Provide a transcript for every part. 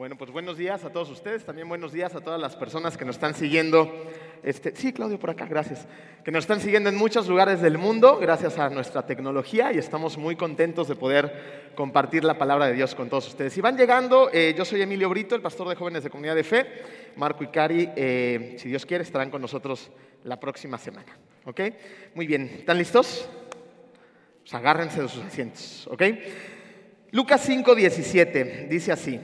Bueno, pues buenos días a todos ustedes, también buenos días a todas las personas que nos están siguiendo. Este, sí, Claudio, por acá, gracias. Que nos están siguiendo en muchos lugares del mundo, gracias a nuestra tecnología, y estamos muy contentos de poder compartir la palabra de Dios con todos ustedes. Si van llegando, eh, yo soy Emilio Brito, el pastor de jóvenes de Comunidad de Fe. Marco y Cari, eh, si Dios quiere, estarán con nosotros la próxima semana. ¿Ok? Muy bien, ¿están listos? Pues agárrense de sus asientos. ¿Ok? Lucas 5, 17 dice así.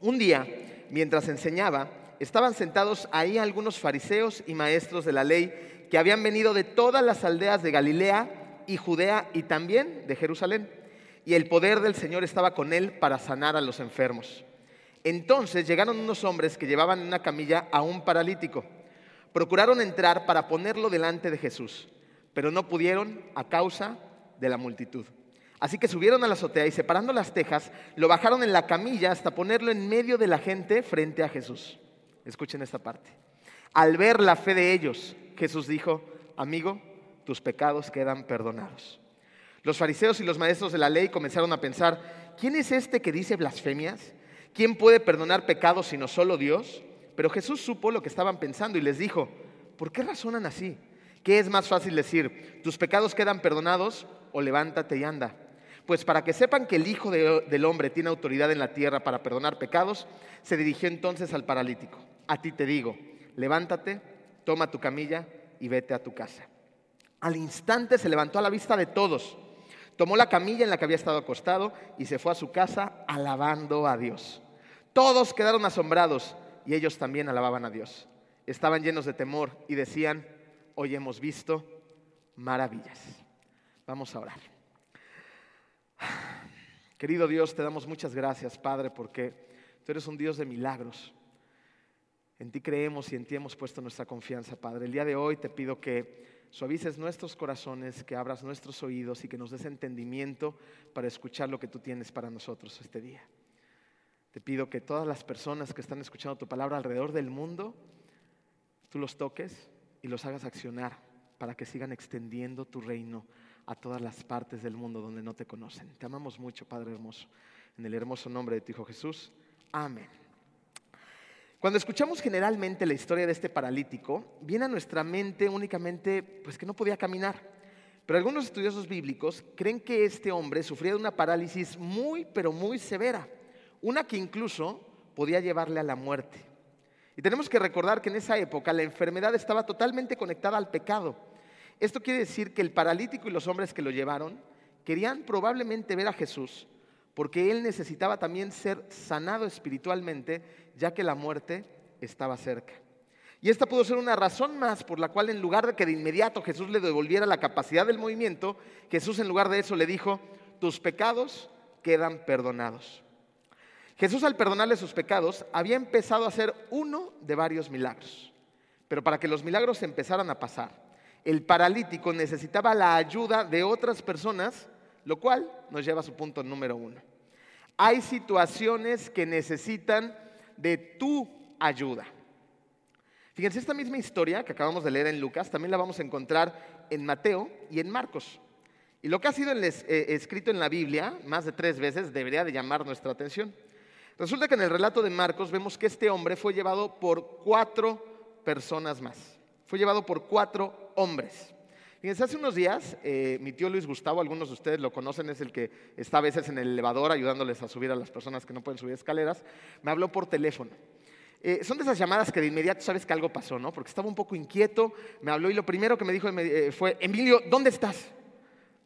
Un día, mientras enseñaba, estaban sentados ahí algunos fariseos y maestros de la ley que habían venido de todas las aldeas de Galilea y Judea y también de Jerusalén. Y el poder del Señor estaba con él para sanar a los enfermos. Entonces llegaron unos hombres que llevaban en una camilla a un paralítico. Procuraron entrar para ponerlo delante de Jesús, pero no pudieron a causa de la multitud. Así que subieron a la azotea y separando las tejas, lo bajaron en la camilla hasta ponerlo en medio de la gente frente a Jesús. Escuchen esta parte. Al ver la fe de ellos, Jesús dijo, amigo, tus pecados quedan perdonados. Los fariseos y los maestros de la ley comenzaron a pensar, ¿quién es este que dice blasfemias? ¿Quién puede perdonar pecados sino solo Dios? Pero Jesús supo lo que estaban pensando y les dijo, ¿por qué razonan así? ¿Qué es más fácil decir, tus pecados quedan perdonados o levántate y anda? Pues para que sepan que el Hijo del Hombre tiene autoridad en la tierra para perdonar pecados, se dirigió entonces al paralítico. A ti te digo, levántate, toma tu camilla y vete a tu casa. Al instante se levantó a la vista de todos, tomó la camilla en la que había estado acostado y se fue a su casa alabando a Dios. Todos quedaron asombrados y ellos también alababan a Dios. Estaban llenos de temor y decían, hoy hemos visto maravillas. Vamos a orar. Querido Dios, te damos muchas gracias, Padre, porque tú eres un Dios de milagros. En ti creemos y en ti hemos puesto nuestra confianza, Padre. El día de hoy te pido que suavices nuestros corazones, que abras nuestros oídos y que nos des entendimiento para escuchar lo que tú tienes para nosotros este día. Te pido que todas las personas que están escuchando tu palabra alrededor del mundo, tú los toques y los hagas accionar para que sigan extendiendo tu reino a todas las partes del mundo donde no te conocen. Te amamos mucho, Padre hermoso. En el hermoso nombre de tu Hijo Jesús. Amén. Cuando escuchamos generalmente la historia de este paralítico, viene a nuestra mente únicamente pues que no podía caminar. Pero algunos estudiosos bíblicos creen que este hombre sufría de una parálisis muy, pero muy severa, una que incluso podía llevarle a la muerte. Y tenemos que recordar que en esa época la enfermedad estaba totalmente conectada al pecado. Esto quiere decir que el paralítico y los hombres que lo llevaron querían probablemente ver a Jesús, porque él necesitaba también ser sanado espiritualmente, ya que la muerte estaba cerca. Y esta pudo ser una razón más por la cual en lugar de que de inmediato Jesús le devolviera la capacidad del movimiento, Jesús en lugar de eso le dijo, tus pecados quedan perdonados. Jesús al perdonarle sus pecados había empezado a hacer uno de varios milagros. Pero para que los milagros empezaran a pasar, el paralítico necesitaba la ayuda de otras personas, lo cual nos lleva a su punto número uno. Hay situaciones que necesitan de tu ayuda. Fíjense, esta misma historia que acabamos de leer en Lucas también la vamos a encontrar en Mateo y en Marcos. Y lo que ha sido eh, escrito en la Biblia más de tres veces debería de llamar nuestra atención. Resulta que en el relato de Marcos vemos que este hombre fue llevado por cuatro personas más. Fue llevado por cuatro hombres. Fíjense, hace unos días, eh, mi tío Luis Gustavo, algunos de ustedes lo conocen, es el que está a veces en el elevador ayudándoles a subir a las personas que no pueden subir escaleras, me habló por teléfono. Eh, son de esas llamadas que de inmediato sabes que algo pasó, ¿no? Porque estaba un poco inquieto, me habló y lo primero que me dijo eh, fue, Emilio, ¿dónde estás?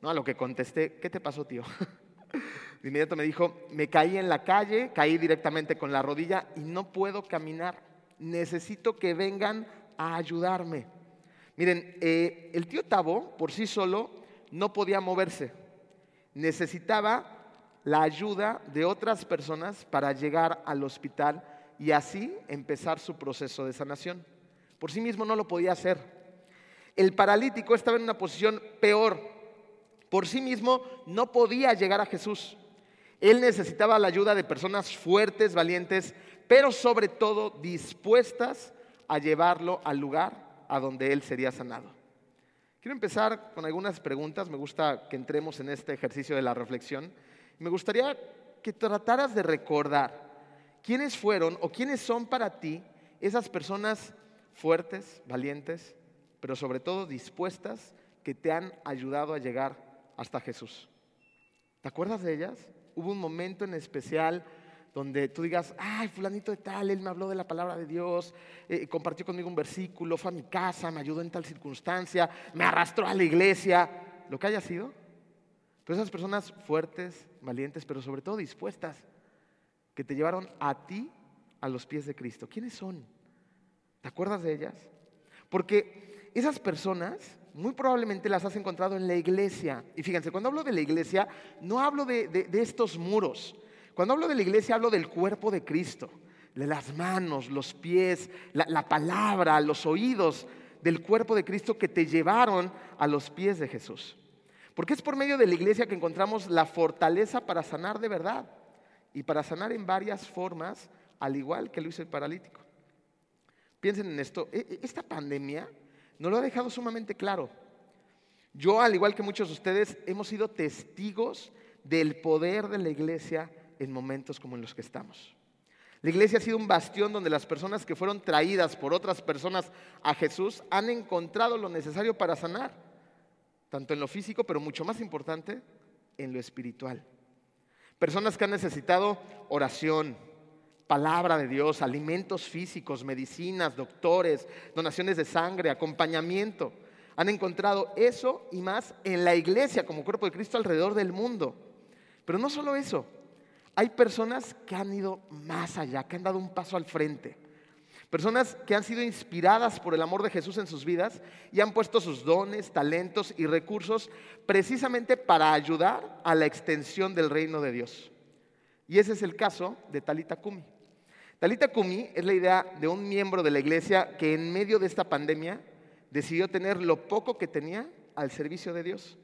No, a lo que contesté, ¿qué te pasó, tío? De inmediato me dijo, me caí en la calle, caí directamente con la rodilla y no puedo caminar. Necesito que vengan a ayudarme. Miren, eh, el tío Tabo por sí solo no podía moverse. Necesitaba la ayuda de otras personas para llegar al hospital y así empezar su proceso de sanación. Por sí mismo no lo podía hacer. El paralítico estaba en una posición peor. Por sí mismo no podía llegar a Jesús. Él necesitaba la ayuda de personas fuertes, valientes, pero sobre todo dispuestas a llevarlo al lugar a donde él sería sanado. Quiero empezar con algunas preguntas, me gusta que entremos en este ejercicio de la reflexión. Me gustaría que trataras de recordar ¿quiénes fueron o quiénes son para ti esas personas fuertes, valientes, pero sobre todo dispuestas que te han ayudado a llegar hasta Jesús? ¿Te acuerdas de ellas? Hubo un momento en especial donde tú digas, ay, fulanito de tal, él me habló de la palabra de Dios, eh, compartió conmigo un versículo, fue a mi casa, me ayudó en tal circunstancia, me arrastró a la iglesia, lo que haya sido. Pero esas personas fuertes, valientes, pero sobre todo dispuestas, que te llevaron a ti a los pies de Cristo. ¿Quiénes son? ¿Te acuerdas de ellas? Porque esas personas muy probablemente las has encontrado en la iglesia. Y fíjense, cuando hablo de la iglesia, no hablo de, de estos muros cuando hablo de la iglesia, hablo del cuerpo de Cristo, de las manos, los pies, la, palabra, los oídos del cuerpo de Cristo que te llevaron a los pies de Jesús. Porque es por medio de la iglesia que encontramos la fortaleza para sanar de verdad y para sanar en varias formas, al igual que lo hizo el paralítico. Piensen en esto, e, e, esta pandemia nos lo ha dejado sumamente claro. Yo, al igual que muchos de ustedes, hemos sido testigos del poder de la iglesia en momentos como en los que estamos. La iglesia ha sido un bastión donde las personas que fueron traídas por otras personas a Jesús han encontrado lo necesario para sanar, tanto en lo físico, pero mucho más importante, en lo espiritual. Personas que han necesitado oración, palabra de Dios, alimentos físicos, medicinas, doctores, donaciones de sangre, acompañamiento. Han encontrado eso y más en la iglesia como cuerpo de Cristo alrededor del mundo. Pero no solo eso, hay personas que han ido más allá, que han dado un paso al frente. Personas que han sido inspiradas por el amor de Jesús en sus vidas y han puesto sus dones, talentos y recursos precisamente para ayudar a la extensión del reino de Dios. Y ese es el caso de Talita Kumi. Talita Kumi es la idea de un miembro de la iglesia que en medio de esta pandemia decidió tener lo poco que tenía al servicio de Dios.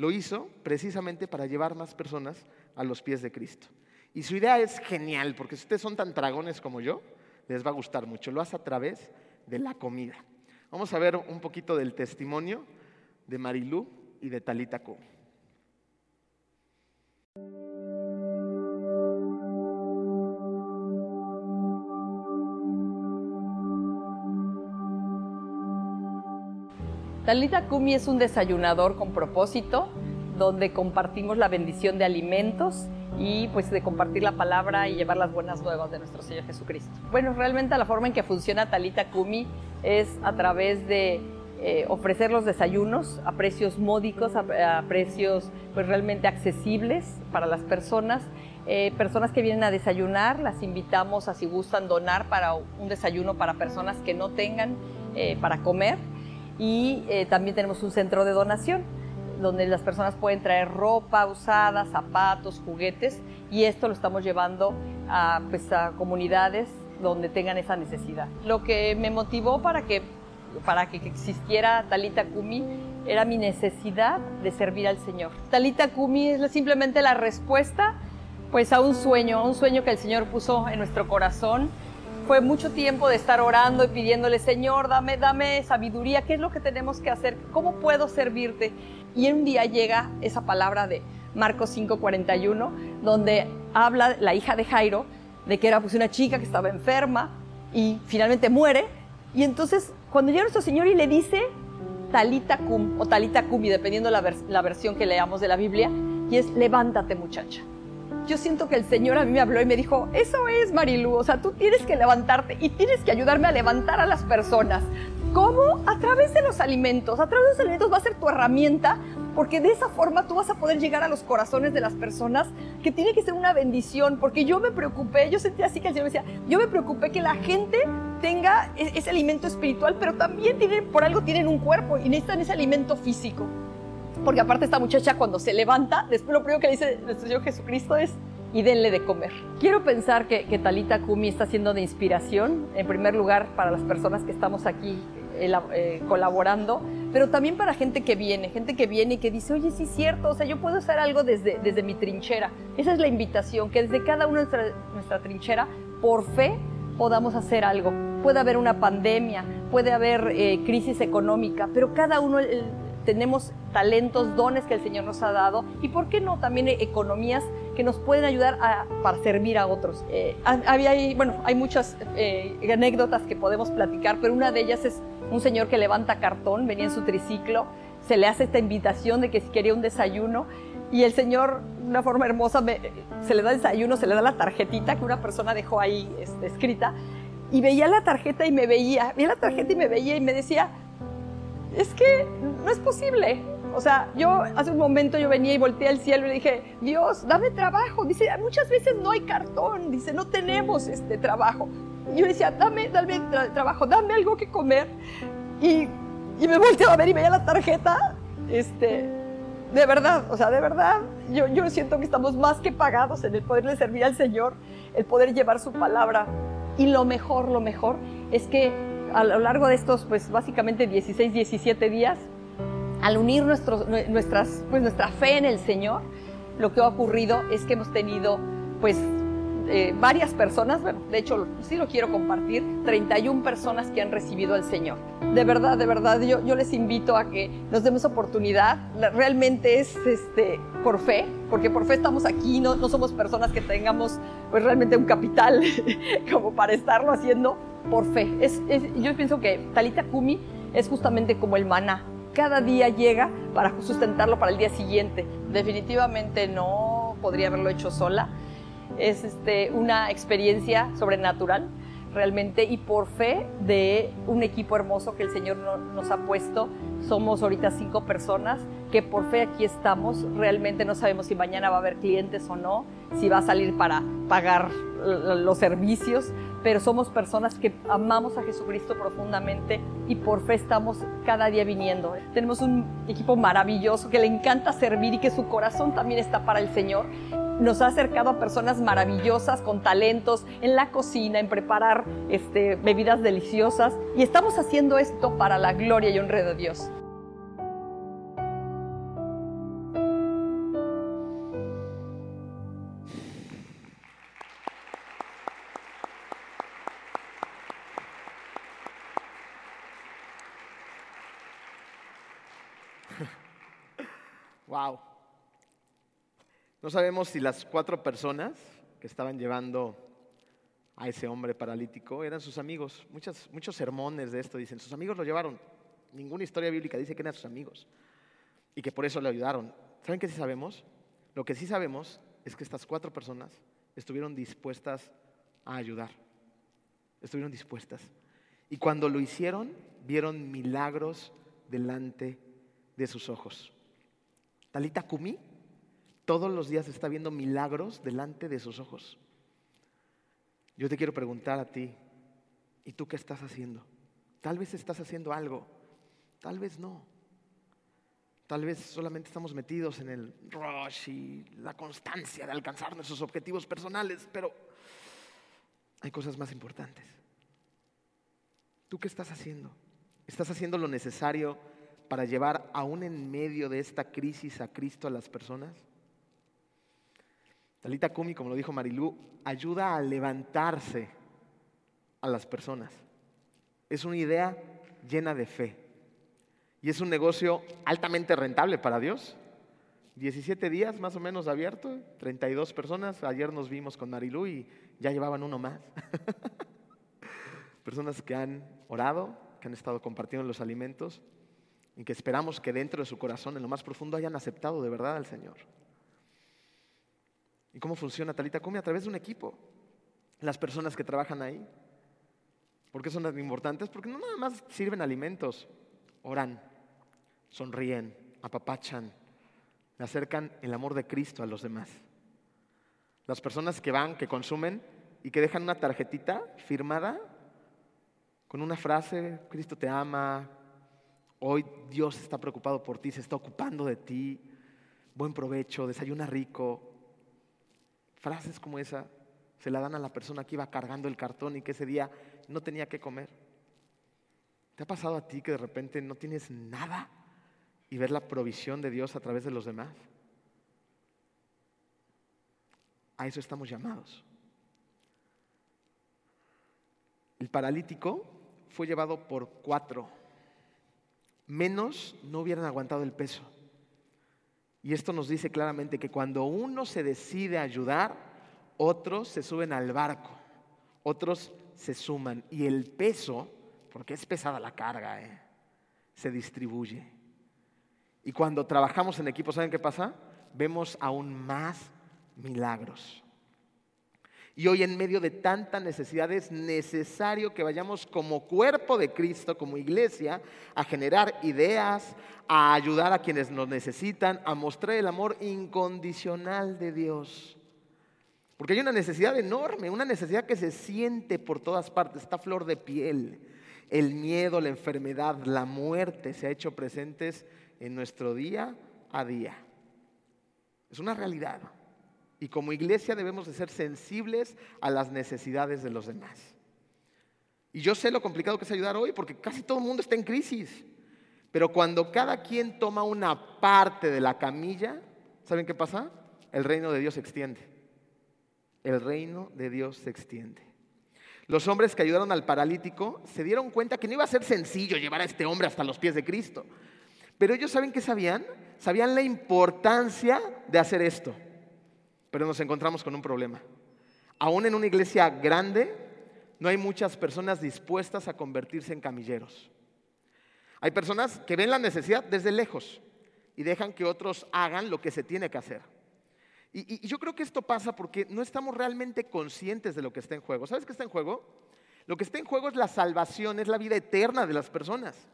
Lo hizo precisamente para llevar más personas a los pies de Cristo. Y su idea es genial, porque si ustedes son tan dragones como yo, les va a gustar mucho. Lo hace a través de la comida. Vamos a ver un poquito del testimonio de Marilú y de Talita Kumi. Talita Kumi es un desayunador con propósito donde compartimos la bendición de alimentos y pues de compartir la palabra y llevar las buenas nuevas de nuestro Señor Jesucristo. Bueno, realmente la forma en que funciona Talita Kumi es a través de eh, ofrecer los desayunos a precios módicos, a, precios pues realmente accesibles para las personas. Eh, personas que vienen a desayunar, las invitamos a si gustan donar para un desayuno para personas que no tengan eh, para comer. Y también tenemos un centro de donación donde las personas pueden traer ropa usada, zapatos, juguetes, y esto lo estamos llevando a, pues, a comunidades donde tengan esa necesidad. Lo que me motivó para que, para que existiera Talita Kumi era mi necesidad de servir al Señor. Talita Kumi es simplemente la respuesta pues a un sueño, a un sueño que el Señor puso en nuestro corazón. Fue mucho tiempo de estar orando y pidiéndole, Señor, dame, dame sabiduría, ¿qué es lo que tenemos que hacer? ¿Cómo puedo servirte? Y un día llega esa palabra de Marcos 5:41, donde habla la hija de Jairo de que era pues una chica que estaba enferma y finalmente muere. Y entonces cuando llega nuestro Señor y le dice talita cum o talita cumi, dependiendo la, la versión que leamos de la Biblia, y es levántate muchacha. Yo siento que el Señor a mí me habló y me dijo, eso es Marilu, o sea, tú tienes que levantarte y tienes que ayudarme a levantar a las personas. ¿Cómo? A través de los alimentos. A través de los alimentos va a ser tu herramienta porque de esa forma tú vas a poder llegar a los corazones de las personas, que tiene que ser una bendición, porque yo me preocupé, yo sentí así que el Señor me decía, yo me preocupé que la gente tenga e-, ese alimento espiritual, pero también tienen, por algo tienen un cuerpo y necesitan ese alimento físico. Porque aparte esta muchacha cuando se levanta, después lo primero que dice nuestro Señor Jesucristo es, y denle de comer. Quiero pensar que, que Talita Kumi está siendo de inspiración, en primer lugar, para las personas que estamos aquí eh, colaborando, pero también para gente que viene, gente que viene y que dice, oye, sí es cierto, o sea, yo puedo hacer algo desde, desde mi trinchera. Esa es la invitación, que desde cada uno de nuestra, nuestra trinchera, por fe, podamos hacer algo. Puede haber una pandemia, puede haber eh, crisis económica, pero cada uno, tenemos talentos, dones que el Señor nos ha dado y, ¿por qué no?, también economías que nos pueden ayudar para servir a otros. Eh, había, bueno, hay muchas eh, anécdotas que podemos platicar, pero una de ellas es un señor que levanta cartón, venía en su triciclo, se le hace esta invitación de que si quería un desayuno y el señor, de una forma hermosa, se le da desayuno, se le da la tarjetita que una persona dejó ahí este, escrita y veía la tarjeta y me veía, veía la tarjeta y me veía y me decía, es que no es posible. O sea, yo hace un momento yo venía y volteé al cielo y dije, Dios, dame trabajo. Dice, muchas veces no hay cartón. Dice, no tenemos este trabajo. Y yo decía, dame, dame trabajo, dame algo que comer. Y, y me volteaba a ver y veía la tarjeta. Este, de verdad, o sea, de verdad, yo, yo siento que estamos más que pagados en el poderle servir al Señor, el poder llevar su palabra. Y lo mejor, lo mejor es que a lo largo de estos, pues básicamente 16, 17 días, al unir nuestros, nuestras, pues, nuestra fe en el Señor, lo que ha ocurrido es que hemos tenido pues eh, varias personas, bueno, de hecho sí lo quiero compartir, 31 personas que han recibido al Señor. De verdad, de verdad, yo, yo les invito a que nos demos oportunidad. Realmente es este, por fe, porque por fe estamos aquí, no, no somos personas que tengamos pues realmente un capital como para estarlo haciendo por fe. Yo pienso que Talita Kumi es justamente como el maná. Cada día llega para sustentarlo para el día siguiente. Definitivamente no podría haberlo hecho sola es este, una experiencia sobrenatural realmente y por fe de un equipo hermoso que el Señor nos ha puesto. Somos ahorita cinco personas que por fe aquí estamos. Realmente no sabemos si mañana va a haber clientes o no, si va a salir para pagar los servicios, pero somos personas que amamos a Jesucristo profundamente y por fe estamos cada día viniendo. Tenemos un equipo maravilloso que le encanta servir y que su corazón también está para el Señor nos ha acercado a personas maravillosas con talentos en la cocina, en preparar este, bebidas deliciosas y estamos haciendo esto para la gloria y honra de Dios. No sabemos si las cuatro personas que estaban llevando a ese hombre paralítico eran sus amigos. muchos sermones de esto dicen, sus amigos lo llevaron. Ninguna historia bíblica dice que eran sus amigos y que por eso le ayudaron. ¿Saben qué sí sabemos? Lo que sí sabemos es que estas cuatro personas estuvieron dispuestas a ayudar. Estuvieron dispuestas. Y cuando lo hicieron, vieron milagros delante de sus ojos. Talita Kumi todos los días está viendo milagros delante de sus ojos. Yo te quiero preguntar a ti, ¿y tú qué estás haciendo? Tal vez estás haciendo algo, tal vez no. Tal vez solamente estamos metidos en el rush y la constancia de alcanzar nuestros objetivos personales, pero hay cosas más importantes. ¿Tú qué estás haciendo? ¿Estás haciendo lo necesario para llevar aún en medio de esta crisis a Cristo a las personas? Talita Kumi, como lo dijo Marilú, ayuda a levantarse a las personas. Es una idea llena de fe. Y es un negocio altamente rentable para Dios. 17 días más o menos abierto, 32 personas. Ayer nos vimos con Marilú y ya llevaban uno más. personas que han orado, que han estado compartiendo los alimentos y que esperamos que dentro de su corazón, en lo más profundo, hayan aceptado de verdad al Señor. ¿Y cómo funciona Talita Come? A través de un equipo. Las personas que trabajan ahí. ¿Por qué son tan importantes? Porque no nada más sirven alimentos, oran, sonríen, apapachan, le acercan el amor de Cristo a los demás. Las personas que van, que consumen y que dejan una tarjetita firmada con una frase, Cristo te ama, hoy Dios está preocupado por ti, se está ocupando de ti, buen provecho, desayuna rico, Frases como esa se la dan a la persona que iba cargando el cartón y que ese día no tenía que comer. ¿Te ha pasado a ti que de repente no tienes nada y ver la provisión de Dios a través de los demás? A eso estamos llamados. El paralítico fue llevado por cuatro. menos no hubieran aguantado el peso. Y esto nos dice claramente que cuando uno se decide a ayudar, otros se suben al barco, otros se suman y el peso, porque es pesada la carga, ¿eh? se distribuye. Y cuando trabajamos en equipo, ¿saben qué pasa? Vemos aún más milagros. Y hoy en medio de tanta necesidad es necesario que vayamos como cuerpo de Cristo, como iglesia, a generar ideas, a ayudar a quienes nos necesitan, a mostrar el amor incondicional de Dios. Porque hay una necesidad enorme, una necesidad que se siente por todas partes, está flor de piel. El miedo, la enfermedad, la muerte se ha hecho presentes en nuestro día a día. Es una realidad. Y como iglesia debemos de ser sensibles a las necesidades de los demás. Y yo sé lo complicado que es ayudar hoy porque casi todo el mundo está en crisis. Pero cuando cada quien toma una parte de la camilla, ¿saben qué pasa? El reino de Dios se extiende. El reino de Dios se extiende. Los hombres que ayudaron al paralítico se dieron cuenta que no iba a ser sencillo llevar a este hombre hasta los pies de Cristo. Pero ellos saben qué sabían? Sabían la importancia de hacer esto. Pero nos encontramos con un problema. Aún en una iglesia grande, no hay muchas personas dispuestas a convertirse en camilleros. Hay personas que ven la necesidad desde lejos y dejan que otros hagan lo que se tiene que hacer. Y, yo creo que esto pasa porque no estamos realmente conscientes de lo que está en juego. ¿Sabes qué está en juego? Lo que está en juego es la salvación, es la vida eterna de las personas.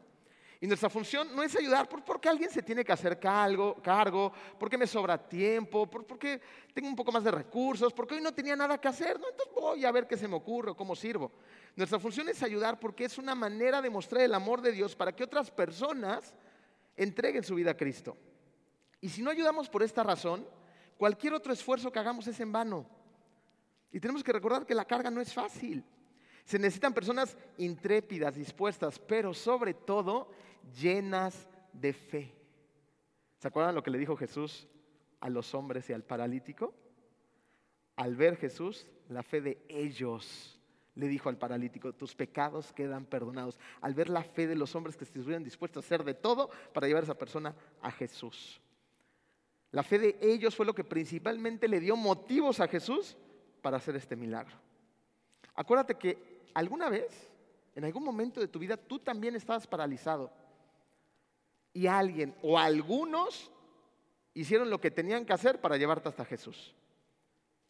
Y nuestra función no es ayudar porque alguien se tiene que hacer cargo, cargo porque me sobra tiempo, porque tengo un poco más de recursos, porque hoy no tenía nada que hacer, ¿no? entonces voy a ver qué se me ocurre cómo sirvo. Nuestra función es ayudar porque es una manera de mostrar el amor de Dios para que otras personas entreguen su vida a Cristo. Y si no ayudamos por esta razón, cualquier otro esfuerzo que hagamos es en vano. Y tenemos que recordar que la carga no es fácil. Se necesitan personas intrépidas, dispuestas, pero sobre todo llenas de fe. ¿Se acuerdan lo que le dijo Jesús a los hombres y al paralítico? Al ver Jesús, la fe de ellos le dijo al paralítico, tus pecados quedan perdonados. Al ver la fe de los hombres que estuvieron dispuestos a hacer de todo para llevar a esa persona a Jesús. La fe de ellos fue lo que principalmente le dio motivos a Jesús para hacer este milagro. Acuérdate que alguna vez, en algún momento de tu vida, tú también estabas paralizado y alguien o algunos hicieron lo que tenían que hacer para llevarte hasta Jesús.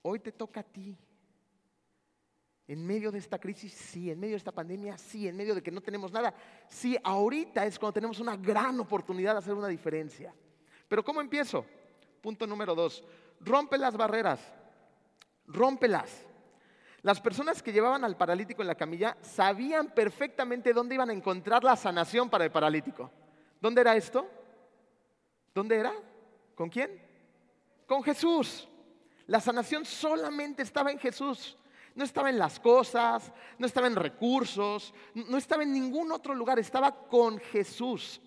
Hoy te toca a ti. En medio de esta crisis, sí, en medio de esta pandemia, sí, en medio de que no tenemos nada, sí, ahorita es cuando tenemos una gran oportunidad de hacer una diferencia. Pero ¿cómo empiezo? Punto número dos, rompe las barreras, rómpelas. Las personas que llevaban al paralítico en la camilla sabían perfectamente dónde iban a encontrar la sanación para el paralítico. ¿Dónde era esto? ¿Dónde era? ¿Con quién? Con Jesús. La sanación solamente estaba en Jesús. No estaba en las cosas, no estaba en recursos, no estaba en ningún otro lugar, estaba con Jesús.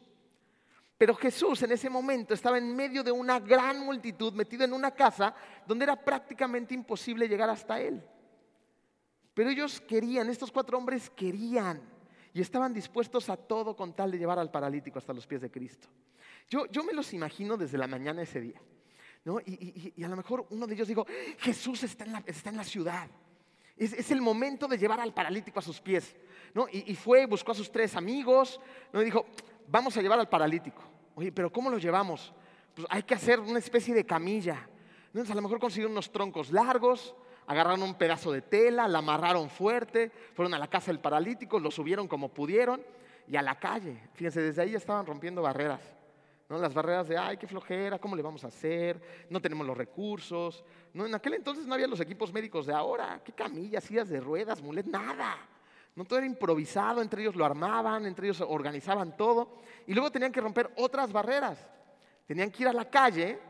Pero Jesús en ese momento estaba en medio de una gran multitud, metido en una casa donde era prácticamente imposible llegar hasta Él. Pero ellos querían, estos cuatro hombres querían y estaban dispuestos a todo con tal de llevar al paralítico hasta los pies de Cristo. Yo, yo me los imagino desde la mañana ese día. ¿no? Y, a lo mejor uno de ellos dijo, Jesús está en la, está en la ciudad. Es, es, el momento de llevar al paralítico a sus pies. ¿no? Y, fue, buscó a sus tres amigos ¿no? y dijo, vamos a llevar al paralítico. Oye, pero ¿cómo lo llevamos? Pues hay que hacer una especie de camilla. Entonces a lo mejor consiguieron unos troncos largos, agarraron un pedazo de tela, la amarraron fuerte, fueron a la casa del paralítico, lo subieron como pudieron y a la calle. Fíjense, desde ahí estaban rompiendo barreras. ¿no? Las barreras de, ay, qué flojera, ¿cómo le vamos a hacer? No tenemos los recursos. ¿no? En aquel entonces no había los equipos médicos de ahora. ¿Qué camillas, sillas de ruedas, mulet? Nada. No todo era improvisado, entre ellos lo armaban, entre ellos organizaban todo. Y luego tenían que romper otras barreras. Tenían que ir a la calle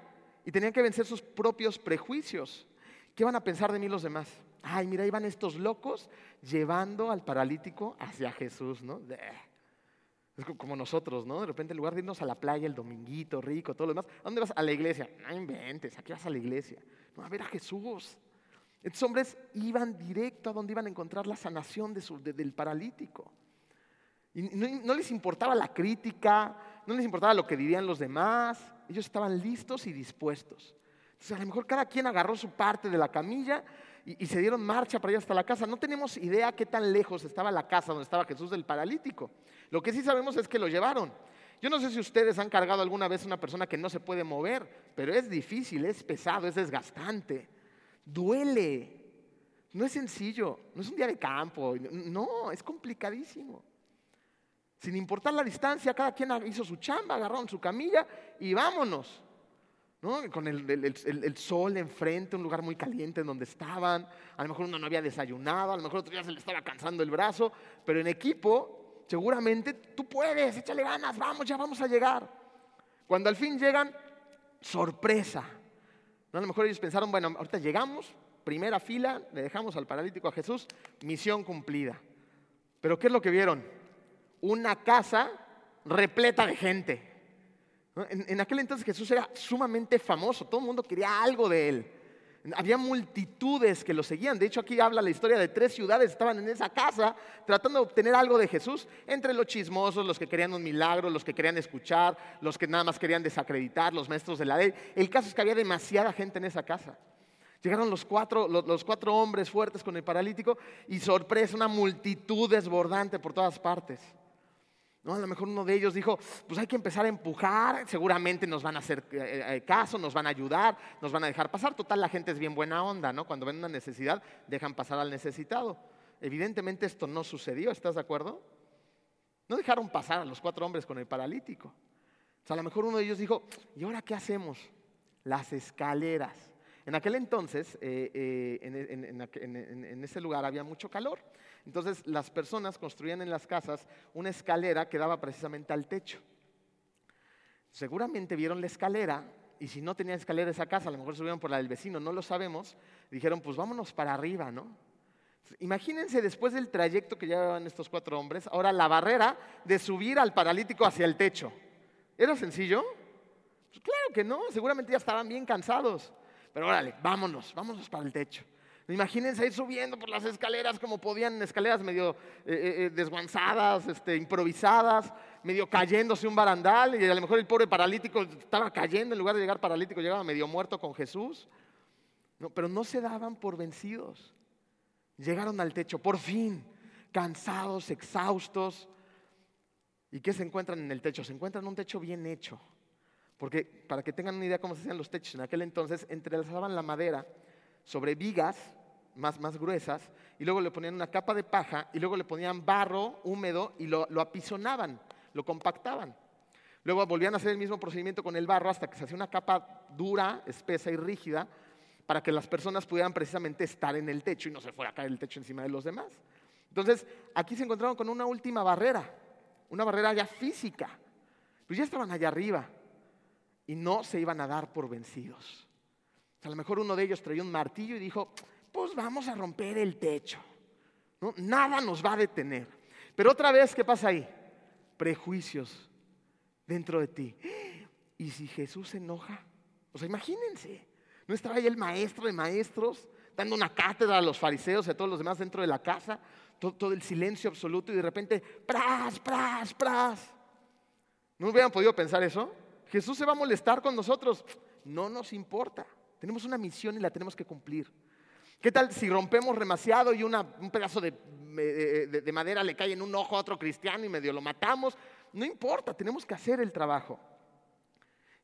y tenían que vencer sus propios prejuicios. ¿Qué van a pensar de mí los demás? Ay, mira, ahí van estos locos llevando al paralítico hacia Jesús, ¿no? Es como nosotros, ¿no? De repente, en lugar de irnos a la playa el dominguito, rico, todo lo demás, ¿a dónde vas? A la iglesia. No inventes, aquí vas a la iglesia. No, a ver a Jesús. Estos hombres iban directo a donde iban a encontrar la sanación del paralítico. Y no les importaba la crítica, no les importaba lo que dirían los demás. Ellos estaban listos y dispuestos. Entonces, a lo mejor cada quien agarró su parte de la camilla y, se dieron marcha para ir hasta la casa. No tenemos idea qué tan lejos estaba la casa donde estaba Jesús del paralítico. Lo que sí sabemos es que lo llevaron. Yo no sé si ustedes han cargado alguna vez una persona que no se puede mover, pero es difícil, es pesado, es desgastante, duele. No es sencillo, no es un día de campo, no, es complicadísimo. Sin importar la distancia, cada quien hizo su chamba, agarraron su camilla y vámonos. Con el, el, sol enfrente, un lugar muy caliente en donde estaban. A lo mejor uno no había desayunado, a lo mejor otro día se le estaba cansando el brazo, pero en equipo, seguramente tú puedes, échale ganas, vamos, ya vamos a llegar. Cuando al fin llegan, sorpresa. ¿No? A lo mejor ellos pensaron, bueno, ahorita llegamos, primera fila, le dejamos al paralítico a Jesús, misión cumplida. Pero ¿qué es lo que vieron? Una casa repleta de gente. En, aquel entonces Jesús era sumamente famoso, todo el mundo quería algo de él. Había multitudes que lo seguían. De hecho, aquí habla la historia de tres ciudades estaban en esa casa tratando de obtener algo de Jesús. Entre los chismosos, los que querían un milagro, los que querían escuchar, los que nada más querían desacreditar, los maestros de la ley. El caso es que había demasiada gente en esa casa. Llegaron los cuatro, los cuatro hombres fuertes con el paralítico y sorpresa, una multitud desbordante por todas partes. ¿No? A lo mejor uno de ellos dijo, pues hay que empezar a empujar, seguramente nos van a hacer eh, eh, caso, nos van a ayudar, nos van a dejar pasar. Total, la gente es bien buena onda, ¿no? Cuando ven una necesidad, dejan pasar al necesitado. Evidentemente esto no sucedió, ¿estás de acuerdo? No dejaron pasar a los cuatro hombres con el paralítico. O sea, a lo mejor uno de ellos dijo, ¿y ahora qué hacemos? Las escaleras. En aquel entonces, eh, en, ese lugar había mucho calor. Entonces las personas construían en las casas una escalera que daba precisamente al techo. Seguramente vieron la escalera y si no tenían escalera esa casa, a lo mejor subieron por la del vecino, no lo sabemos, dijeron pues vámonos para arriba, ¿no? Imagínense después del trayecto que llevaban estos cuatro hombres, ahora la barrera de subir al paralítico hacia el techo. ¿Era sencillo? Pues claro que no, seguramente ya estaban bien cansados. Pero órale, vámonos, vámonos para el techo. Imagínense ir subiendo por las escaleras como podían, escaleras medio eh, eh, eh, desguanzadas, este, improvisadas, medio cayéndose un barandal y a lo mejor el pobre paralítico estaba cayendo en lugar de llegar paralítico, llegaba medio muerto con Jesús. pero no se daban por vencidos. Llegaron al techo, por fin, cansados, exhaustos. ¿Y qué se encuentran en el techo? Se encuentran un techo bien hecho. Porque para que tengan una idea cómo se hacían los techos en aquel entonces, entrelazaban la madera sobre vigas más, más gruesas y luego le ponían una capa de paja y luego le ponían barro húmedo y lo, apisonaban, lo compactaban. Luego volvían a hacer el mismo procedimiento con el barro hasta que se hacía una capa dura, espesa y rígida para que las personas pudieran precisamente estar en el techo y no se fuera a caer el techo encima de los demás. Entonces, aquí se encontraron con una última barrera, una barrera ya física. Pues ya estaban allá arriba y no se iban a dar por vencidos. A lo mejor uno de ellos traía un martillo y dijo, pues vamos a romper el techo. Nada nos va a detener. Pero otra vez, ¿qué pasa ahí? Prejuicios dentro de ti. ¿Y si Jesús se enoja? O sea, imagínense, ¿no estaba ahí el maestro de maestros dando una cátedra a los fariseos y a todos los demás dentro de la casa? Todo, todo el silencio absoluto y de repente, pras, pras, pras. ¿No hubieran podido pensar eso? Jesús se va a molestar con nosotros. No nos importa. Tenemos una misión y la tenemos que cumplir. ¿Qué tal si rompemos demasiado y un pedazo de, de, madera le cae en un ojo a otro cristiano y medio lo matamos? No importa, tenemos que hacer el trabajo.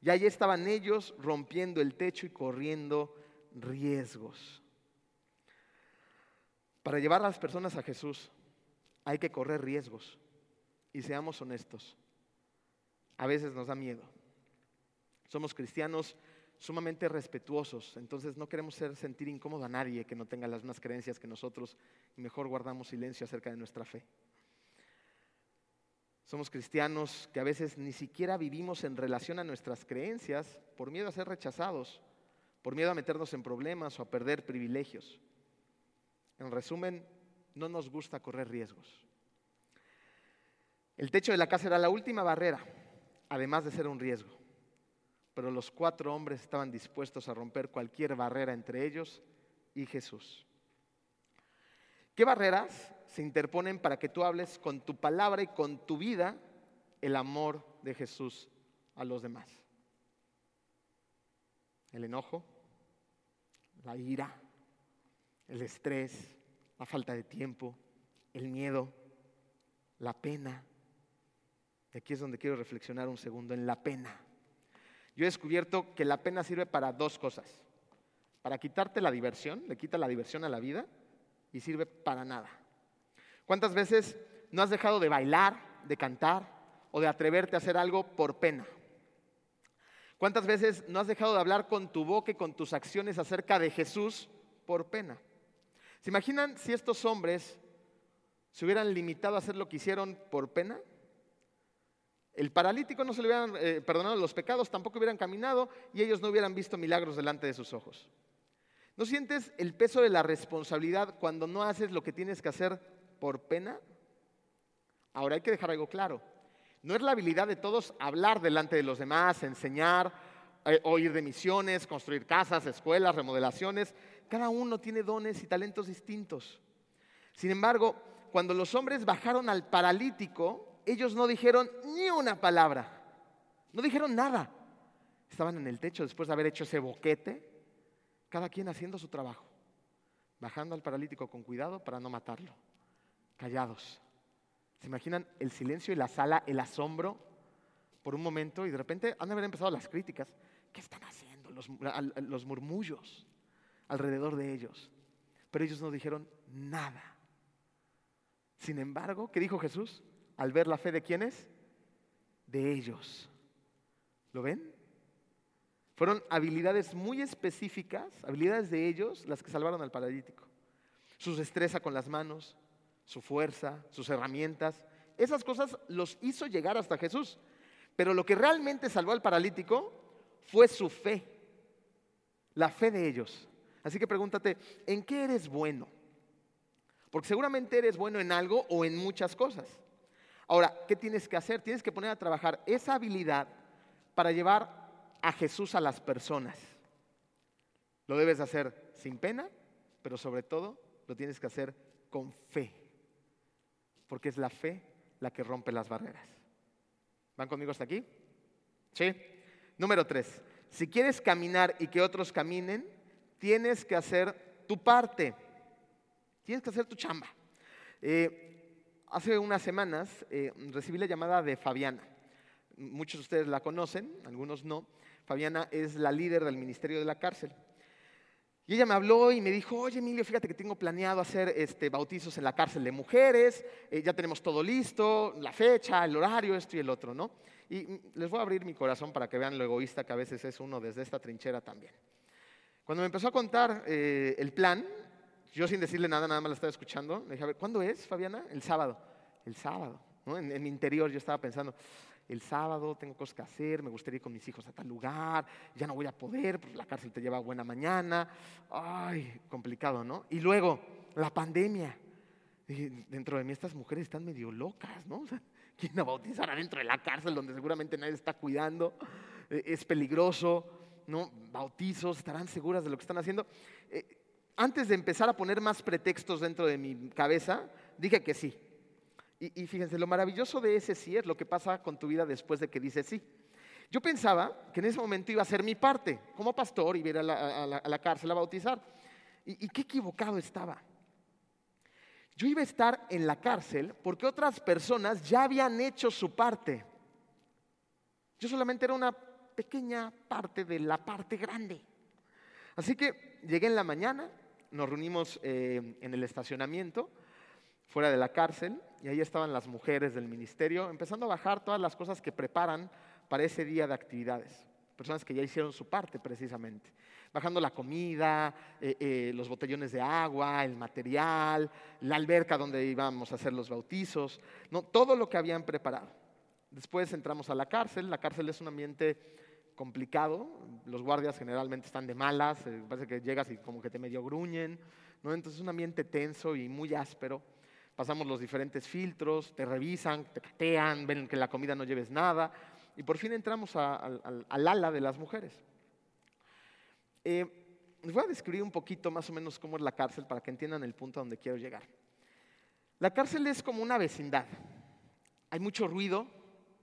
Y ahí estaban ellos rompiendo el techo y corriendo riesgos. Para llevar a las personas a Jesús hay que correr riesgos. Y seamos honestos, a veces nos da miedo. Somos cristianos sumamente respetuosos, entonces no queremos hacer sentir incómodo a nadie que no tenga las mismas creencias que nosotros y mejor guardamos silencio acerca de nuestra fe. Somos cristianos que a veces ni siquiera vivimos en relación a nuestras creencias por miedo a ser rechazados, por miedo a meternos en problemas o a perder privilegios. En resumen, no nos gusta correr riesgos. El techo de la casa era la última barrera, además de ser un riesgo pero los cuatro hombres estaban dispuestos a romper cualquier barrera entre ellos y Jesús. ¿Qué barreras se interponen para que tú hables con tu palabra y con tu vida el amor de Jesús a los demás? El enojo, la ira, el estrés, la falta de tiempo, el miedo, la pena. Y aquí es donde quiero reflexionar un segundo, en la pena. Yo he descubierto que la pena sirve para dos cosas. Para quitarte la diversión, le quita la diversión a la vida y sirve para nada. ¿Cuántas veces no has dejado de bailar, de cantar o de atreverte a hacer algo por pena? ¿Cuántas veces no has dejado de hablar con tu boca y con tus acciones acerca de Jesús por pena? ¿Se imaginan si estos hombres se hubieran limitado a hacer lo que hicieron por pena? El paralítico no se le hubieran eh, perdonado los pecados, tampoco hubieran caminado y ellos no hubieran visto milagros delante de sus ojos. ¿No sientes el peso de la responsabilidad cuando no haces lo que tienes que hacer por pena? Ahora hay que dejar algo claro. No es la habilidad de todos hablar delante de los demás, enseñar, eh, oír de misiones, construir casas, escuelas, remodelaciones. Cada uno tiene dones y talentos distintos. Sin embargo, cuando los hombres bajaron al paralítico, ellos no dijeron ni una palabra. No dijeron nada. Estaban en el techo después de haber hecho ese boquete, cada quien haciendo su trabajo, bajando al paralítico con cuidado para no matarlo, callados. ¿Se imaginan el silencio y la sala, el asombro por un momento y de repente han de haber empezado las críticas? ¿Qué están haciendo? Los, los murmullos alrededor de ellos. Pero ellos no dijeron nada. Sin embargo, ¿qué dijo Jesús? Al ver la fe de quiénes? De ellos. ¿Lo ven? Fueron habilidades muy específicas, habilidades de ellos, las que salvaron al paralítico. Su destreza con las manos, su fuerza, sus herramientas, esas cosas los hizo llegar hasta Jesús. Pero lo que realmente salvó al paralítico fue su fe, la fe de ellos. Así que pregúntate, ¿en qué eres bueno? Porque seguramente eres bueno en algo o en muchas cosas. Ahora, ¿qué tienes que hacer? Tienes que poner a trabajar esa habilidad para llevar a Jesús a las personas. Lo debes hacer sin pena, pero sobre todo lo tienes que hacer con fe. Porque es la fe la que rompe las barreras. ¿Van conmigo hasta aquí? Sí. Número tres. Si quieres caminar y que otros caminen, tienes que hacer tu parte. Tienes que hacer tu chamba. Eh, hace unas semanas eh, recibí la llamada de Fabiana. Muchos de ustedes la conocen, algunos no. Fabiana es la líder del Ministerio de la Cárcel. Y ella me habló y me dijo, oye Emilio, fíjate que tengo planeado hacer este, bautizos en la cárcel de mujeres, eh, ya tenemos todo listo, la fecha, el horario, esto y el otro, ¿no? Y les voy a abrir mi corazón para que vean lo egoísta que a veces es uno desde esta trinchera también. Cuando me empezó a contar eh, el plan, yo sin decirle nada, nada más la estaba escuchando, le dije, a ver, ¿cuándo es, Fabiana? El sábado. El sábado. En, mi interior yo estaba pensando, el sábado tengo cosas que hacer, me gustaría ir con mis hijos a tal lugar, ya no voy a poder, pues la cárcel te lleva buena mañana. Ay, complicado, ¿no? Y luego, la pandemia. dentro de mí estas mujeres están medio locas, ¿no? O sea, ¿quién a bautizar adentro de la cárcel donde seguramente nadie está cuidando? E, es peligroso. ¿no? bautizos, estarán seguras de lo que están haciendo. Antes de empezar a poner más pretextos dentro de mi cabeza, dije que sí. Y, fíjense, lo maravilloso de ese sí es lo que pasa con tu vida después de que dices sí. Yo pensaba que en ese momento iba a ser mi parte como pastor y ir a la, cárcel a bautizar. y qué equivocado estaba. Yo iba a estar en la cárcel porque otras personas ya habían hecho su parte. Yo solamente era una pequeña parte de la parte grande. Así que llegué en la mañana, nos reunimos eh, en el estacionamiento, fuera de la cárcel, y ahí estaban las mujeres del ministerio, empezando a bajar todas las cosas que preparan para ese día de actividades. Personas que ya hicieron su parte precisamente. Bajando la comida, eh, eh, los botellones de agua, el material, la alberca donde íbamos a hacer los bautizos, ¿no? todo lo que habían preparado. Después entramos a la cárcel. La cárcel es un ambiente complicado. Los guardias generalmente están de malas, eh, parece que llegas y como que te medio gruñen, ¿no? Entonces es un ambiente tenso y muy áspero. Pasamos los diferentes filtros, te revisan, te catean, ven que la comida no lleves nada y por fin entramos al ala de las mujeres. Eh, les voy a describir un poquito más o menos cómo es la cárcel para que entiendan el punto a donde quiero llegar. La cárcel es como una vecindad. Hay mucho ruido,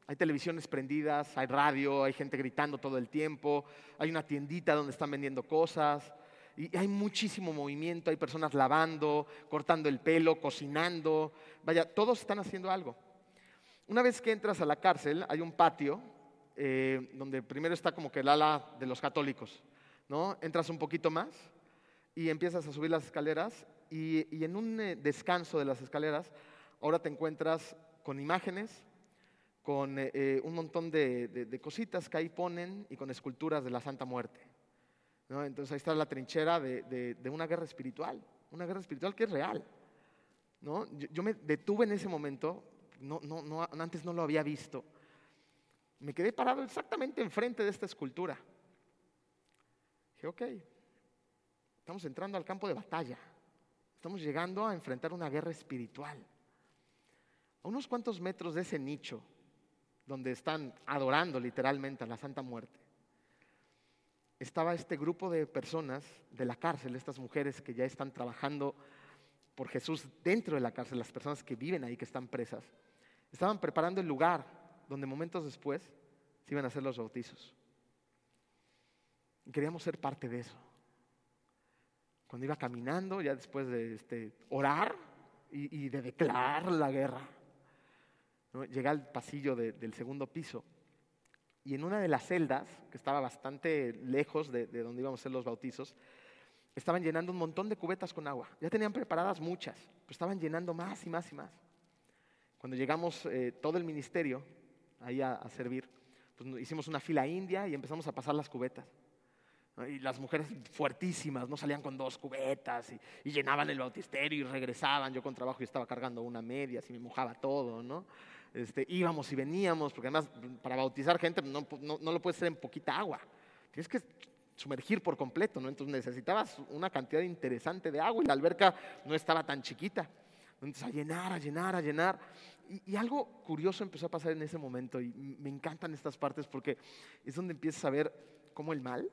hay televisiones prendidas, hay radio, hay gente gritando todo el tiempo, hay una tiendita donde están vendiendo cosas, y hay muchísimo movimiento, hay personas lavando, cortando el pelo, cocinando, vaya, todos están haciendo algo. Una vez que entras a la cárcel, hay un patio eh, donde primero está como que el ala de los católicos, ¿no? Entras un poquito más y empiezas a subir las escaleras y, en un eh, descanso de las escaleras, ahora te encuentras con imágenes, con eh, un montón de, cositas que ahí ponen y con esculturas de la Santa Muerte. Entonces ahí está la trinchera de, una guerra espiritual, una guerra espiritual que es real. ¿no? Yo, me detuve en ese momento, no, no, antes no lo había visto. Me quedé parado exactamente enfrente de esta escultura. Dije, ok, estamos entrando al campo de batalla. Estamos llegando a enfrentar una guerra espiritual. A unos cuantos metros de ese nicho, donde están adorando literalmente a la Santa Muerte, estaba este grupo de personas de la cárcel, estas mujeres que ya están trabajando por Jesús dentro de la cárcel, las personas que viven ahí, que están presas, estaban preparando el lugar donde momentos después se iban a hacer los bautizos. Queríamos ser parte de eso. Cuando iba caminando, ya después de este, orar y, de declarar la guerra, llegué al pasillo del segundo piso y en una de las celdas, que estaba bastante lejos de, donde íbamos a hacer los bautizos, estaban llenando un montón de cubetas con agua. Ya tenían preparadas muchas, pero estaban llenando más y más y más. Cuando llegamos eh, todo el ministerio ahí a, servir, pues hicimos una fila india y empezamos a pasar las cubetas. Y las mujeres fuertísimas, no salían con dos cubetas y, llenaban el bautisterio y regresaban. Yo con trabajo y estaba cargando una media, así me mojaba todo, ¿no? Este, íbamos y veníamos, porque además para bautizar gente no, lo puedes hacer en poquita agua, tienes que sumergir por completo, ¿no? Entonces necesitabas una cantidad interesante de agua y la alberca no estaba tan chiquita. Entonces a llenar, a llenar, a llenar. Y, y, algo curioso empezó a pasar en ese momento y me encantan estas partes porque es donde empiezas a ver cómo el mal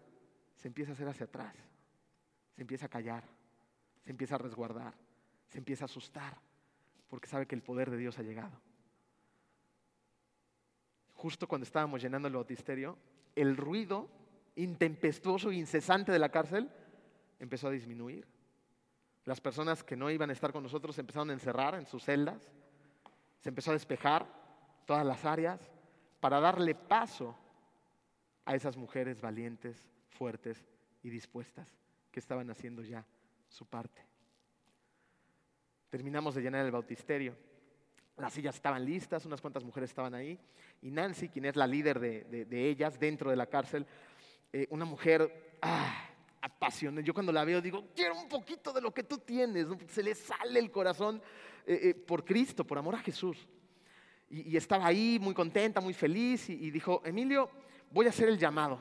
se empieza a hacer hacia atrás, se empieza a callar, se empieza a resguardar, se empieza a asustar porque sabe que el poder de Dios ha llegado justo cuando estábamos llenando el bautisterio, el ruido intempestuoso e incesante de la cárcel empezó a disminuir. Las personas que no iban a estar con nosotros empezaron a encerrar en sus celdas, se empezó a despejar todas las áreas para darle paso a esas mujeres valientes, fuertes y dispuestas que estaban haciendo ya su parte. Terminamos de llenar el bautisterio las sillas estaban listas, unas cuantas mujeres estaban ahí. Y Nancy, quien es la líder de, ellas dentro de la cárcel, eh, una mujer ah, apasionada. Yo cuando la veo digo, quiero un poquito de lo que tú tienes. Se le sale el corazón eh, eh, por Cristo, por amor a Jesús. Y, estaba ahí muy contenta, muy feliz. Y, dijo, Emilio, voy a hacer el llamado.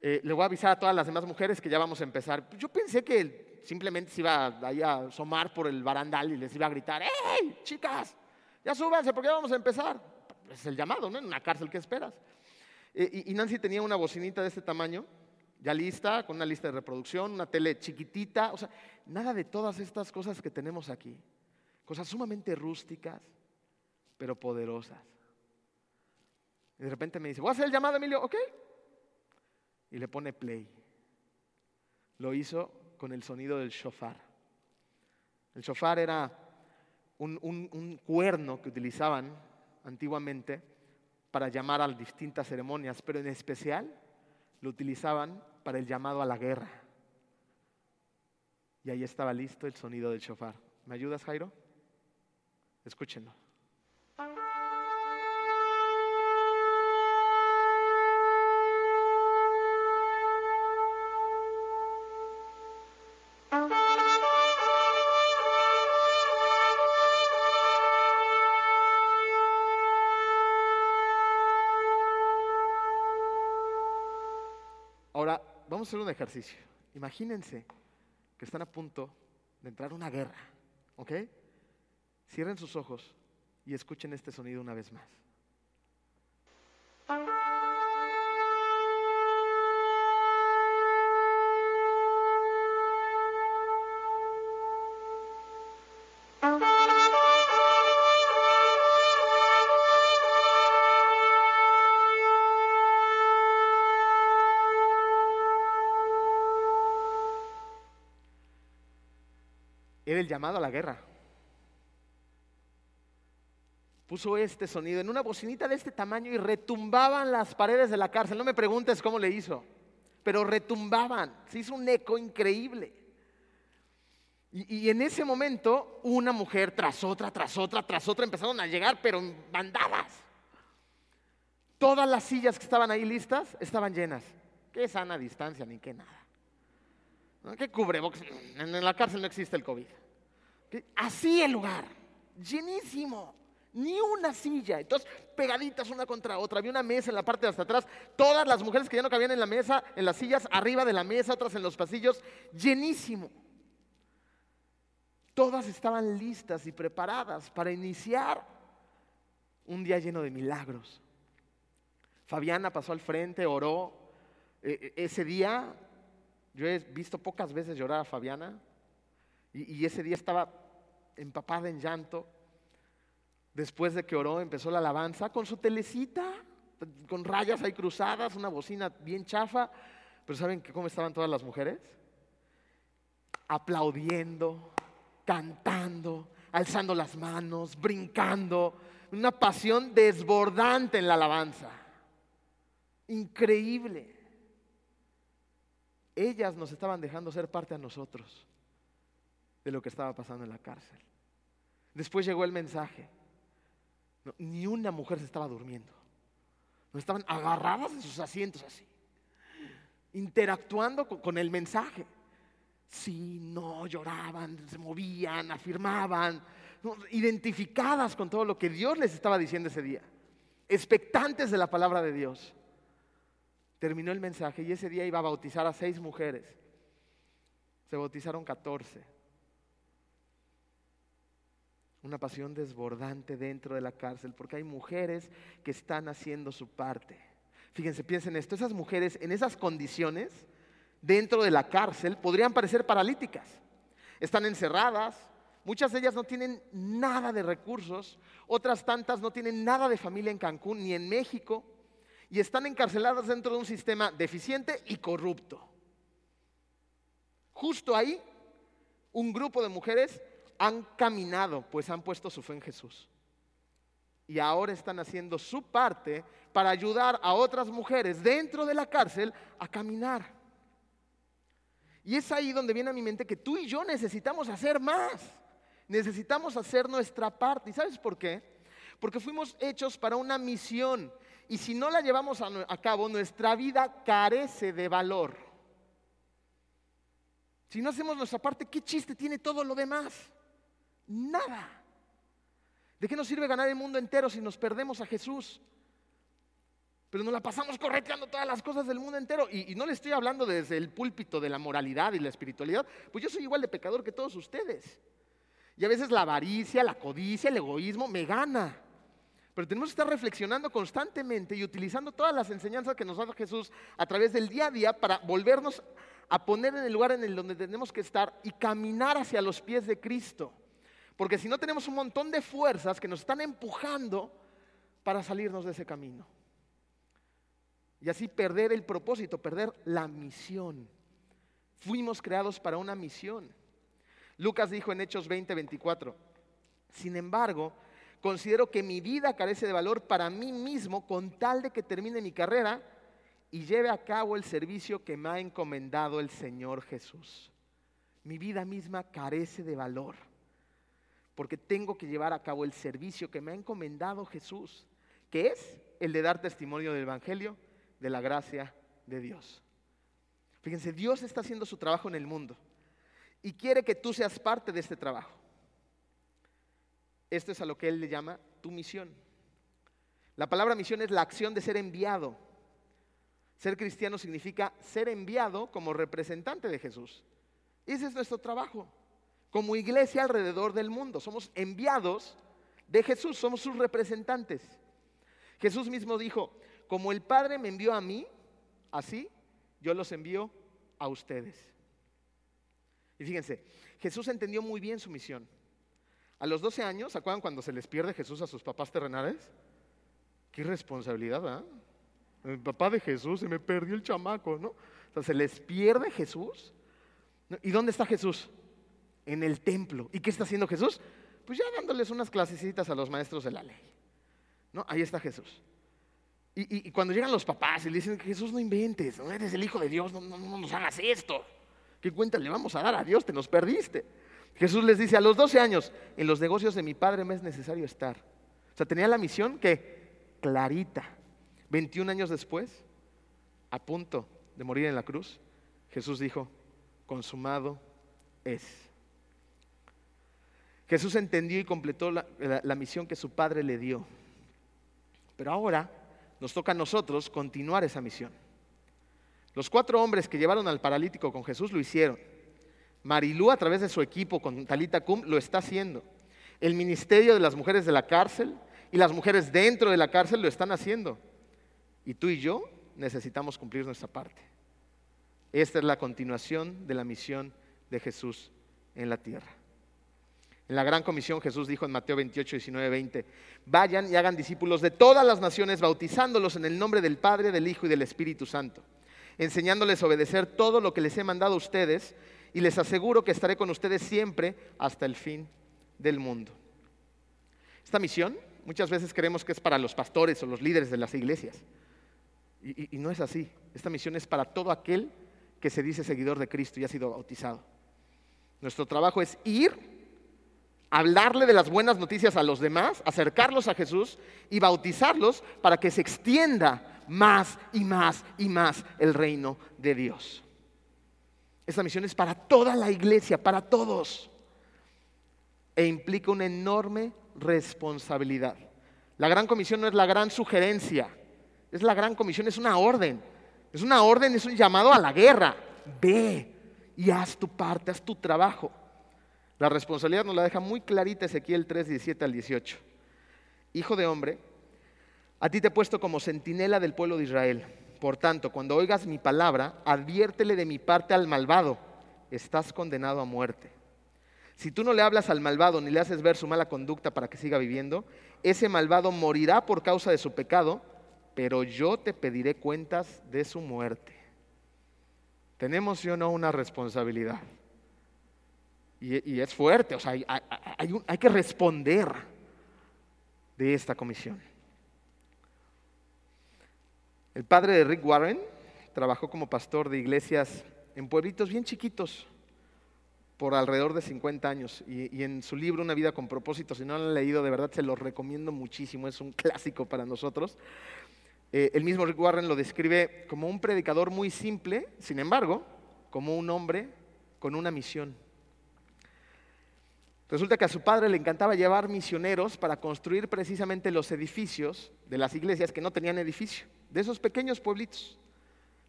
le voy a avisar a todas las demás mujeres que ya vamos a empezar. Yo pensé que simplemente se iba ahí a asomar por el barandal y les iba a gritar, ¡Hey, chicas! Ya súbanse porque ya vamos a empezar. Es el llamado, ¿no? En una cárcel, ¿qué esperas? Eh, y, Nancy tenía una bocinita de este tamaño, ya lista, con una lista de reproducción, una tele chiquitita, o sea, nada de todas estas cosas que tenemos aquí. Cosas sumamente rústicas, pero poderosas. Y de repente me dice, ¿voy a hacer el llamado, Emilio? Ok. Y le pone play. Lo hizo con el sonido del shofar. El shofar era un, cuerno que utilizaban antiguamente para llamar a distintas ceremonias, pero en especial lo utilizaban para el llamado a la guerra. Y ahí estaba listo el sonido del shofar. ¿Me ayudas, Jairo? Escúchenlo. Vamos a hacer un ejercicio. Imagínense que están a punto de entrar una guerra, ¿ok? Cierren sus ojos y escuchen este sonido una vez más. Llamado a la guerra. Puso este sonido en una bocinita de este tamaño y retumbaban las paredes de la cárcel. No me preguntes cómo le hizo, pero retumbaban. Se hizo un eco increíble. Y, en ese momento, una mujer tras otra, tras otra, tras otra empezaron a llegar, pero en bandadas. Todas las sillas que estaban ahí listas estaban llenas. Qué sana distancia, ni qué nada. ¿Qué cubrebocas? En la cárcel no existe el COVID. Así el lugar, llenísimo ni una silla. Entonces, pegaditas una contra otra. Había una mesa en la parte de hasta atrás. Todas las mujeres que ya no cabían en la mesa, en las sillas, arriba de la mesa, otras en los pasillos, llenísimo. Todas estaban listas y preparadas para iniciar un día lleno de milagros. Fabiana pasó al frente, oró. E, e, ese día, yo he visto pocas veces llorar a Fabiana, y ese día estaba empapada en llanto. Después de que oró, empezó la alabanza con su telecita, con rayas ahí cruzadas, una bocina bien chafa. Pero ¿saben cómo estaban todas las mujeres? Aplaudiendo, cantando, alzando las manos, brincando. Una pasión desbordante en la alabanza. Increíble. Ellas nos estaban dejando ser parte a nosotros de lo que estaba pasando en la cárcel. Después llegó el mensaje ni una mujer se estaba durmiendo. No estaban agarradas de sus asientos así, interactuando con, el mensaje. Sí, no, lloraban, se movían, afirmaban, identificadas con todo lo que Dios les estaba diciendo ese día, expectantes de la palabra de Dios. Terminó el mensaje y ese día iba a bautizar a seis mujeres. Se bautizaron catorce una pasión desbordante dentro de la cárcel, porque hay mujeres que están haciendo su parte. Fíjense, piensen esto, esas mujeres en esas condiciones, dentro de la cárcel, podrían parecer paralíticas. Están encerradas, muchas de ellas no tienen nada de recursos, otras tantas no tienen nada de familia en Cancún ni en México, y están encarceladas dentro de un sistema deficiente y corrupto. Justo ahí, un grupo de mujeres han caminado, pues han puesto su fe en Jesús. Y ahora están haciendo su parte para ayudar a otras mujeres dentro de la cárcel a caminar. Y es ahí donde viene a mi mente que tú y yo necesitamos hacer más. Necesitamos hacer nuestra parte. ¿Y sabes por qué? Porque fuimos hechos para una misión. Y si no la llevamos a, a cabo, nuestra vida carece de valor. Si no hacemos nuestra parte, ¿qué chiste tiene todo lo demás? Nada. ¿De qué nos sirve ganar el mundo entero si nos perdemos a Jesús? Pero nos la pasamos correteando todas las cosas del mundo entero. Y, no le estoy hablando desde el púlpito de la moralidad y la espiritualidad, pues yo soy igual de pecador que todos ustedes. Y a veces la avaricia, la codicia, el egoísmo me gana. Pero tenemos que estar reflexionando constantemente y utilizando todas las enseñanzas que nos da Jesús a través del día a día para volvernos a poner en el lugar en el donde tenemos que estar y caminar hacia los pies de Cristo. Porque si no tenemos un montón de fuerzas que nos están empujando para salirnos de ese camino. Y así perder el propósito, perder la misión. Fuimos creados para una misión. Lucas dijo en Hechos 20, 24, sin embargo, considero que mi vida carece de valor para mí mismo con tal de que termine mi carrera y lleve a cabo el servicio que me ha encomendado el Señor Jesús. Mi vida misma carece de valor porque tengo que llevar a cabo el servicio que me ha encomendado Jesús, que es el de dar testimonio del Evangelio, de la gracia de Dios. Fíjense, Dios está haciendo su trabajo en el mundo y quiere que tú seas parte de este trabajo. Esto es a lo que Él le llama tu misión. La palabra misión es la acción de ser enviado. Ser cristiano significa ser enviado como representante de Jesús. Ese es nuestro trabajo como iglesia alrededor del mundo. Somos enviados de Jesús, somos sus representantes. Jesús mismo dijo, como el Padre me envió a mí, así yo los envío a ustedes. Y fíjense, Jesús entendió muy bien su misión. A los 12 años, ¿se acuerdan cuando se les pierde Jesús a sus papás terrenales? Qué responsabilidad, ¿ah? El papá de Jesús, se me perdió el chamaco, ¿no? O sea, se les pierde Jesús. ¿Y dónde está Jesús? En el templo. ¿Y qué está haciendo Jesús? Pues ya dándoles unas clasecitas a los maestros de la ley. ¿No? Ahí está Jesús. Y, cuando llegan los papás y le dicen, Jesús no inventes, no eres el Hijo de Dios, no, no, no nos hagas esto. ¿Qué cuenta le vamos a dar a Dios? Te nos perdiste. Jesús les dice, a los 12 años, en los negocios de mi padre me es necesario estar. O sea, tenía la misión que clarita. 21 años después, a punto de morir en la cruz, Jesús dijo, consumado es. Jesús entendió y completó la, misión que su padre le dio. Pero ahora nos toca a nosotros continuar esa misión. Los cuatro hombres que llevaron al paralítico con Jesús lo hicieron. Marilú, a través de su equipo con Talita Kum, lo está haciendo. El ministerio de las mujeres de la cárcel y las mujeres dentro de la cárcel lo están haciendo. Y tú y yo necesitamos cumplir nuestra parte. Esta es la continuación de la misión de Jesús en la tierra. En la gran comisión Jesús dijo en Mateo 28, 19, 20, vayan y hagan discípulos de todas las naciones, bautizándolos en el nombre del Padre, del Hijo y del Espíritu Santo, enseñándoles a obedecer todo lo que les he mandado a ustedes y les aseguro que estaré con ustedes siempre hasta el fin del mundo. Esta misión muchas veces creemos que es para los pastores o los líderes de las iglesias. Y, no es así. Esta misión es para todo aquel que se dice seguidor de Cristo y ha sido bautizado. Nuestro trabajo es ir, hablarle de las buenas noticias a los demás, acercarlos a Jesús y bautizarlos para que se extienda más y más y más el reino de Dios. Esta misión es para toda la iglesia, para todos. E implica una enorme responsabilidad. La gran comisión no es la gran sugerencia, es la gran comisión, es una orden. Es una orden, es un llamado a la guerra. Ve y haz tu parte, haz tu trabajo. La responsabilidad nos la deja muy clarita Ezequiel 3, 17 al 18. Hijo de hombre, a ti te he puesto como centinela del pueblo de Israel por tanto, cuando oigas mi palabra, adviértele de mi parte al malvado, estás condenado a muerte. Si tú no le hablas al malvado ni le haces ver su mala conducta para que siga viviendo, ese malvado morirá por causa de su pecado, pero yo te pediré cuentas de su muerte. Tenemos, sí o no, una responsabilidad. Y, es fuerte, o sea, hay que responder de esta comisión. El padre de Rick Warren trabajó como pastor de iglesias en pueblitos bien chiquitos por alrededor de 50 años. Y, en su libro Una vida con propósito, si no lo han leído, de verdad se lo recomiendo muchísimo, es un clásico para nosotros. Eh, el mismo Rick Warren lo describe como un predicador muy simple, sin embargo, como un hombre con una misión. Resulta que a su padre le encantaba llevar misioneros para construir precisamente los edificios de las iglesias que no tenían edificio, de esos pequeños pueblitos.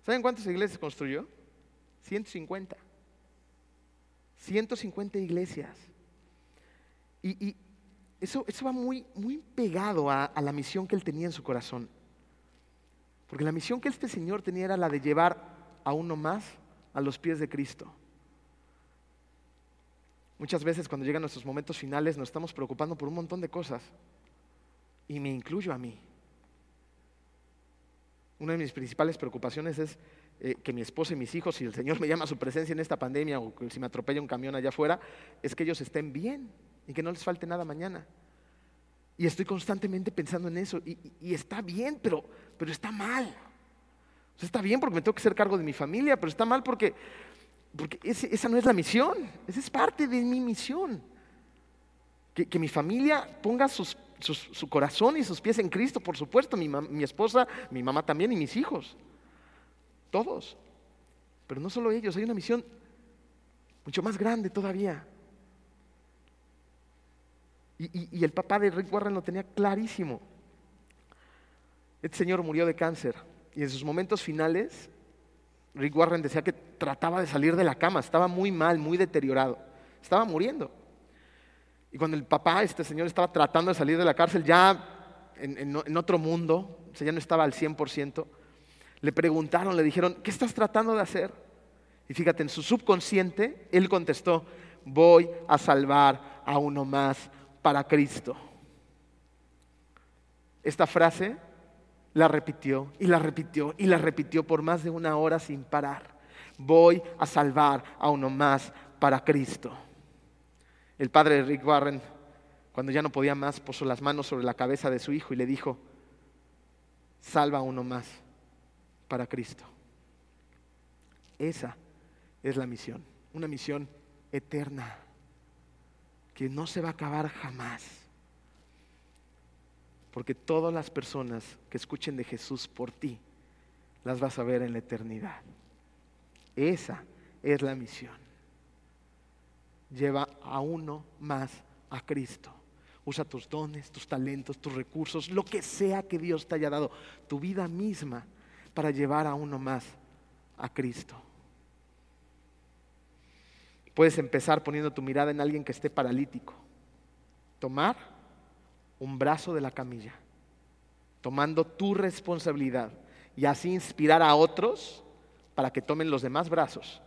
¿Saben cuántas iglesias construyó? 150. 150 iglesias. Y, eso, eso, va muy, muy pegado a, a la misión que él tenía en su corazón. Porque la misión que este Señor tenía era la de llevar a uno más a los pies de Cristo. Muchas veces cuando llegan nuestros momentos finales nos estamos preocupando por un montón de cosas. Y me incluyo a mí. Una de mis principales preocupaciones es eh, que mi esposa y mis hijos, si el Señor me llama a su presencia en esta pandemia o si me atropella un camión allá afuera, es que ellos estén bien y que no les falte nada mañana. Y estoy constantemente pensando en eso. Y, está bien, pero, pero está mal. está bien porque me tengo que hacer cargo de mi familia, pero está mal porque porque esa no es la misión, esa es parte de mi misión. Que, mi familia ponga su corazón y sus pies en Cristo, por supuesto, mi, esposa, mi mamá también y mis hijos. Todos. Pero no solo ellos, hay una misión mucho más grande todavía. Y, y, el papá de Rick Warren lo tenía clarísimo. Este señor murió de cáncer y en sus momentos finales Rick Warren decía que trataba de salir de la cama, estaba muy mal, muy deteriorado, estaba muriendo. Y cuando el papá, este señor, estaba tratando de salir de la cárcel, ya en, otro mundo, o ya no estaba al 100%, le preguntaron, le dijeron, ¿qué estás tratando de hacer? Y fíjate, en su subconsciente, él contestó, voy a salvar a uno más para Cristo. Esta frase la repitió y la repitió y la repitió por más de una hora sin parar. Voy a salvar a uno más para Cristo. El padre de Rick Warren, cuando ya no podía más, puso las manos sobre la cabeza de su hijo y le dijo, salva a uno más para Cristo. Esa es la misión, una misión eterna, que no se va a acabar jamás. Porque todas las personas que escuchen de Jesús por ti, las vas a ver en la eternidad. Esa es la misión. Lleva a uno más a Cristo. Usa tus dones, tus talentos, tus recursos, lo que sea que Dios te haya dado, tu vida misma, para llevar a uno más a Cristo. Puedes empezar poniendo tu mirada en alguien que esté paralítico. Tomar un brazo de la camilla, tomando tu responsabilidad y así inspirar a otros para que tomen los demás brazos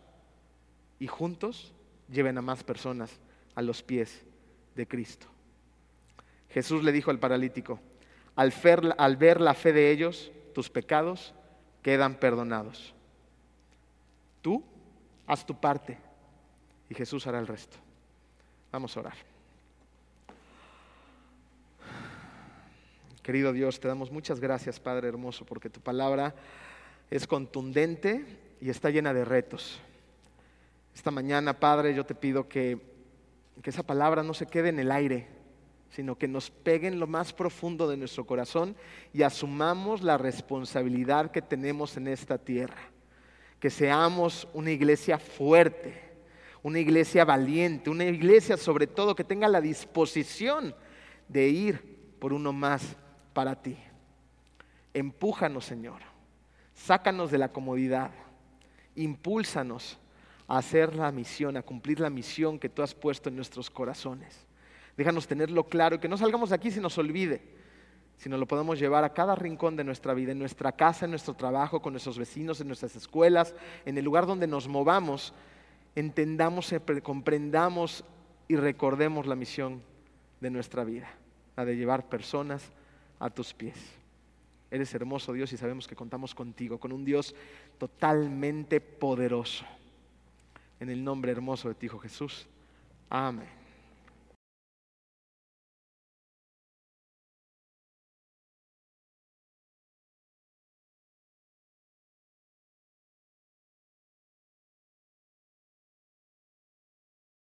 y juntos lleven a más personas a los pies de Cristo. Jesús le dijo al paralítico, al ver, la fe de ellos, tus pecados quedan perdonados. Tú haz tu parte y Jesús hará el resto. Vamos a orar. Querido Dios, te damos muchas gracias, Padre hermoso, porque tu palabra es contundente y está llena de retos. Esta mañana, Padre, yo te pido que, que esa palabra no se quede en el aire, sino que nos pegue en lo más profundo de nuestro corazón y asumamos la responsabilidad que tenemos en esta tierra. Que seamos una iglesia fuerte, una iglesia valiente, una iglesia sobre todo que tenga la disposición de ir por uno más para ti. Empújanos, Señor. Sácanos de la comodidad. Impúlsanos a hacer la misión, a cumplir la misión que tú has puesto en nuestros corazones. Déjanos tenerlo claro y que no salgamos de aquí si nos olvide, sino lo podemos llevar a cada rincón de nuestra vida, en nuestra casa, en nuestro trabajo, con nuestros vecinos, en nuestras escuelas, en el lugar donde nos movamos, entendamos, comprendamos y recordemos la misión de nuestra vida, la de llevar personas a tus pies. Eres hermoso Dios y sabemos que contamos contigo, con un Dios totalmente poderoso. En el nombre hermoso de ti, Hijo Jesús. Amén.